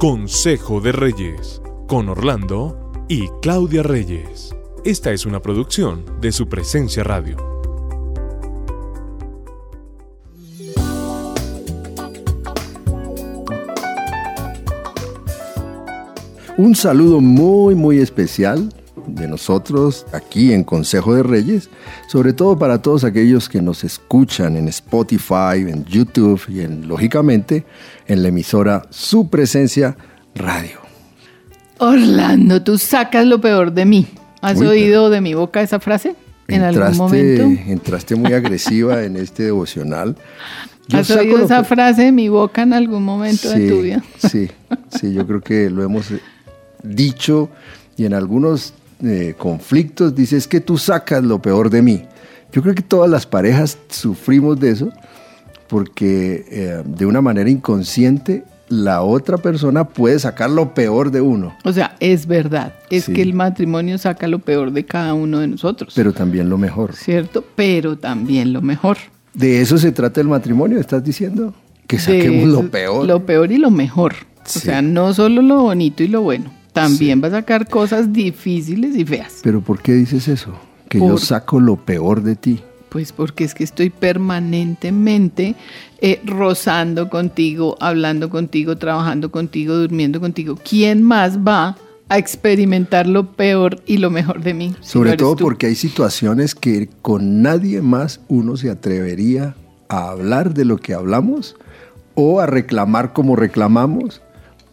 Consejo de Reyes, con Orlando y Claudia Reyes. Esta es una producción de su presencia radio. Un saludo muy muy especial de nosotros aquí en Consejo de Reyes, sobre todo para todos aquellos que nos escuchan en Spotify, en YouTube y en, lógicamente, en la emisora Su Presencia Radio. Orlando, tú sacas lo peor de mí. ¿Has oído de mi boca esa frase? En algún momento. Entraste muy agresiva en este devocional. ¿Has oído esa frase de mi boca en algún momento de tu vida? Sí, sí, yo creo que lo hemos dicho y en algunos eh, conflictos, dices que tú sacas lo peor de mí. Yo creo que todas las parejas sufrimos de eso porque eh, de una manera inconsciente la otra persona puede sacar lo peor de uno. O sea, es verdad, es que el matrimonio saca lo peor de cada uno de nosotros. Pero también lo mejor. ¿Cierto? Pero también lo mejor. ¿De eso se trata el matrimonio, estás diciendo? Que saquemos lo peor. Lo peor y lo mejor. O sea, no solo lo bonito y lo bueno también va a sacar cosas difíciles y feas. Pero ¿por qué dices eso? Que yo saco lo peor de ti. Pues porque es que estoy permanentemente eh, rozando contigo, hablando contigo, trabajando contigo, durmiendo contigo. ¿Quién más va a experimentar lo peor y lo mejor de mí? Sobre todo porque hay situaciones que con nadie más uno se atrevería a hablar de lo que hablamos o a reclamar como reclamamos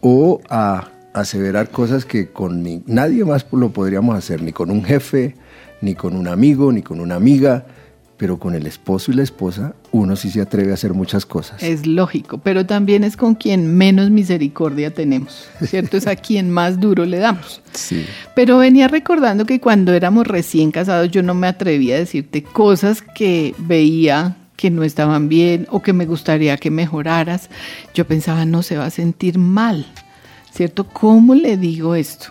o a aseverar cosas que con nadie más lo podríamos hacer, ni con un jefe, ni con un amigo, ni con una amiga, pero con el esposo y la esposa uno sí se atreve a hacer muchas cosas. Es lógico, pero también es con quien menos misericordia tenemos, ¿cierto? es a quien más duro le damos. Sí. Pero venía recordando que cuando éramos recién casados yo no me atrevía a decirte cosas que veía que no estaban bien o que me gustaría que mejoraras. Yo pensaba, no se va a sentir mal. ¿Cierto? ¿Cómo le digo esto?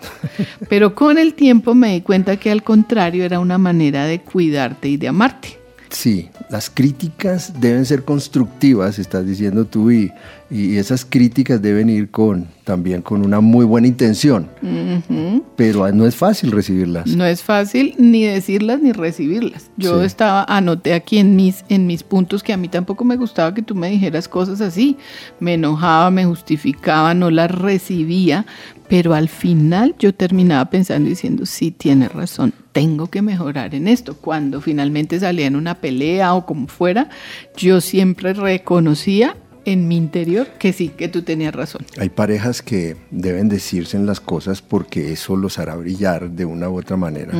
Pero con el tiempo me di cuenta que al contrario era una manera de cuidarte y de amarte. Sí, las críticas deben ser constructivas, estás diciendo tú, y, y esas críticas deben ir con también con una muy buena intención. Pero no es fácil recibirlas. No es fácil ni decirlas ni recibirlas. Yo estaba, anoté aquí en mis, en mis puntos que a mí tampoco me gustaba que tú me dijeras cosas así. Me enojaba, me justificaba, no las recibía, pero al final yo terminaba pensando y diciendo, sí, tienes razón, tengo que mejorar en esto. Cuando finalmente salía en una pelea o como fuera, yo siempre reconocía en mi interior que sí, que tú tenías razón. Hay parejas que deben decirse en las cosas porque eso los hará brillar de una u otra manera.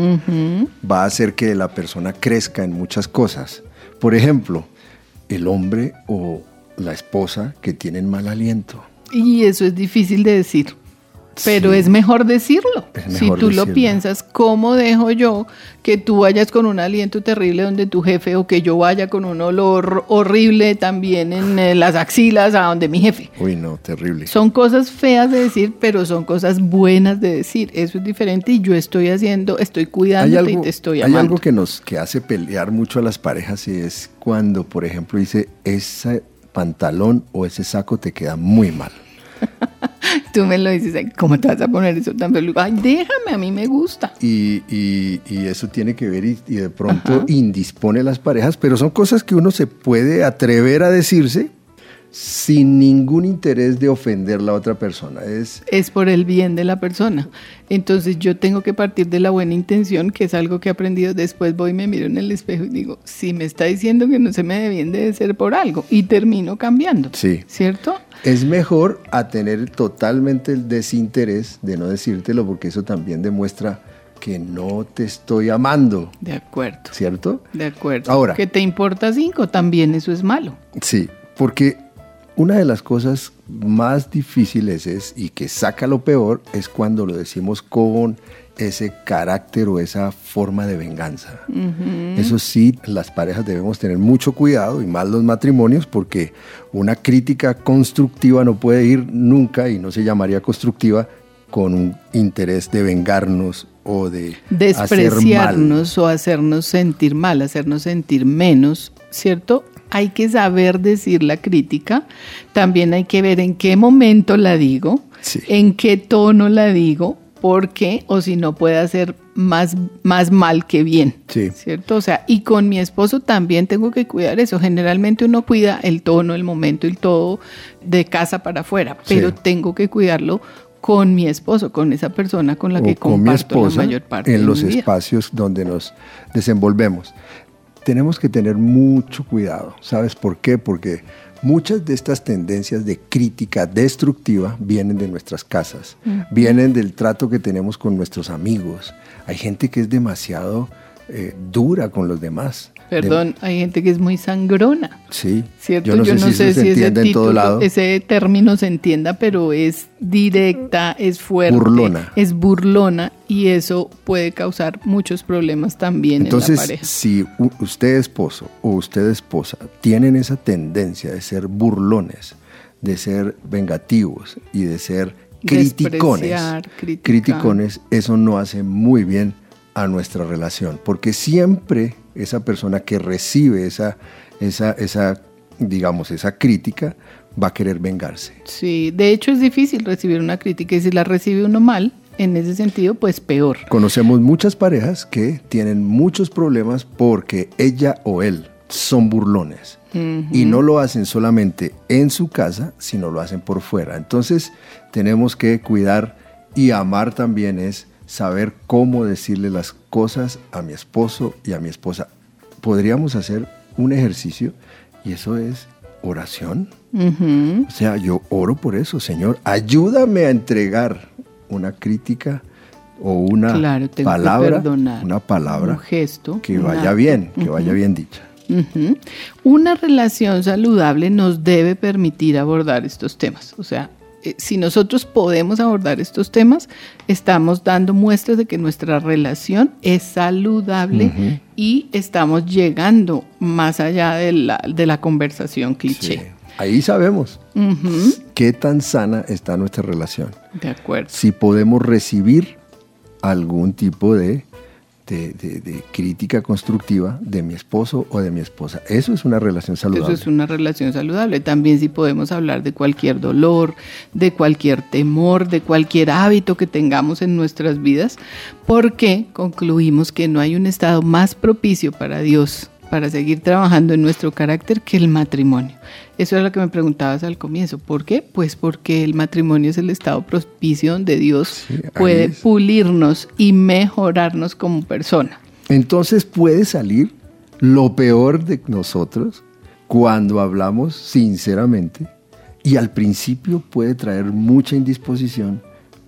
Va a hacer que la persona crezca en muchas cosas. Por ejemplo, el hombre o la esposa que tienen mal aliento. Y eso es difícil de decir. Pero es mejor decirlo. si tú lo piensas, ¿cómo dejo yo que tú vayas con un aliento terrible donde tu jefe o que yo vaya con un olor horrible también en eh, las axilas a donde mi jefe? Uy, no, terrible. Son cosas feas de decir, pero son cosas buenas de decir. Eso es diferente y yo estoy haciendo, estoy cuidándote y te estoy amando. Hay algo que nos que hace pelear mucho a las parejas y es cuando, por ejemplo, dice, ese pantalón o ese saco te queda muy mal. Tú me lo dices, ¿cómo te vas a poner eso tan feliz? Ay, déjame, a mí me gusta. Y, eso tiene que ver y, de pronto indispone las parejas, pero son cosas que uno se puede atrever a decirse sin ningún interés de ofender a la otra persona. Es, es por el bien de la persona. Entonces yo tengo que partir de la buena intención, que es algo que he aprendido. Después voy y me miro en el espejo y digo, si me está diciendo que no se me debe de ser por algo. Y termino cambiando. Sí. ¿Cierto? Es mejor a tener totalmente el desinterés de no decírtelo, porque eso también demuestra que no te estoy amando. De acuerdo. ¿Cierto? De acuerdo. Ahora. Que te importa cinco, también eso es malo. Sí, porque una de las cosas más difíciles es, y que saca lo peor, es cuando lo decimos con ese carácter o esa forma de venganza. Eso sí, las parejas debemos tener mucho cuidado y más los matrimonios porque una crítica constructiva no puede ir nunca y no se llamaría constructiva con un interés de vengarnos o de despreciarnos o hacernos sentir mal, hacernos sentir menos, ¿cierto? Hay que saber decir la crítica, también hay que ver en qué momento la digo, en qué tono la digo, porque o si no puede hacer más, más mal que bien, ¿cierto? O sea, y con mi esposo también tengo que cuidar eso. Generalmente uno cuida el tono, el momento y todo de casa para afuera, pero tengo que cuidarlo con mi esposo, con esa persona con la que comparto la mayor parte en los espacios donde nos desenvolvemos. Tenemos que tener mucho cuidado, ¿sabes por qué? Porque Muchas de estas tendencias de crítica destructiva vienen de nuestras casas, vienen del trato que tenemos con nuestros amigos. Hay gente que es demasiado eh, dura con los demás. Perdón, hay gente que es muy sangrona. Sí. ¿Cierto? Yo no sé, si, se ese, en todo lado. ese término se entienda, pero es directa, es fuerte. Burlona. Es burlona y eso puede causar muchos problemas también Entonces, en la pareja. si usted esposo o usted esposa tienen esa tendencia de ser burlones, de ser vengativos y de ser criticones, criticones, eso no hace muy bien a nuestra relación, porque siempre esa persona que recibe esa, esa, esa, digamos, esa crítica va a querer vengarse. Sí, de hecho es difícil recibir una crítica y si la recibe uno mal, en ese sentido, pues peor. Conocemos muchas parejas que tienen muchos problemas porque ella o él son burlones y no lo hacen solamente en su casa, sino lo hacen por fuera. Entonces tenemos que cuidar y amar también es saber cómo decirle las cosas a mi esposo y a mi esposa. Podríamos hacer un ejercicio y eso es oración. O sea, yo oro por eso, Señor. Ayúdame a entregar una crítica o una palabra, una palabra, un gesto, que vaya bien, que vaya bien dicha. Una relación saludable nos debe permitir abordar estos temas. O sea, eh, si nosotros podemos abordar estos temas, estamos dando muestras de que nuestra relación es saludable y estamos llegando más allá de la, de la conversación cliché. Ahí sabemos qué tan sana está nuestra relación. De acuerdo. Si podemos recibir algún tipo de de, crítica constructiva de mi esposo o de mi esposa. Eso es una relación saludable. Eso es una relación saludable. También si podemos hablar de cualquier dolor, de cualquier temor, de cualquier hábito que tengamos en nuestras vidas, porque concluimos que no hay un estado más propicio para Dios para seguir trabajando en nuestro carácter que el matrimonio. Eso es lo que me preguntabas al comienzo. ¿Por qué? Pues porque el matrimonio es el estado propicio donde Dios puede pulirnos y mejorarnos como persona. Entonces puede salir lo peor de nosotros cuando hablamos sinceramente y al principio puede traer mucha indisposición,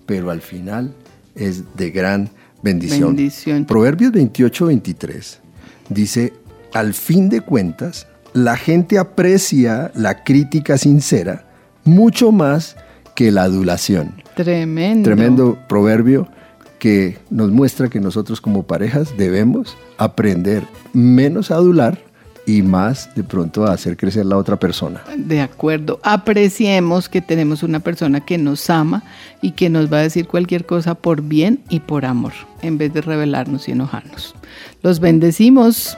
pero al final es de gran bendición. bendición. Proverbios 28, 23 dice, al fin de cuentas, la gente aprecia la crítica sincera mucho más que la adulación. Tremendo. Tremendo proverbio que nos muestra que nosotros como parejas debemos aprender menos a adular y más de pronto a hacer crecer la otra persona. De acuerdo, apreciemos que tenemos una persona que nos ama y que nos va a decir cualquier cosa por bien y por amor, en vez de rebelarnos y enojarnos. Los bendecimos.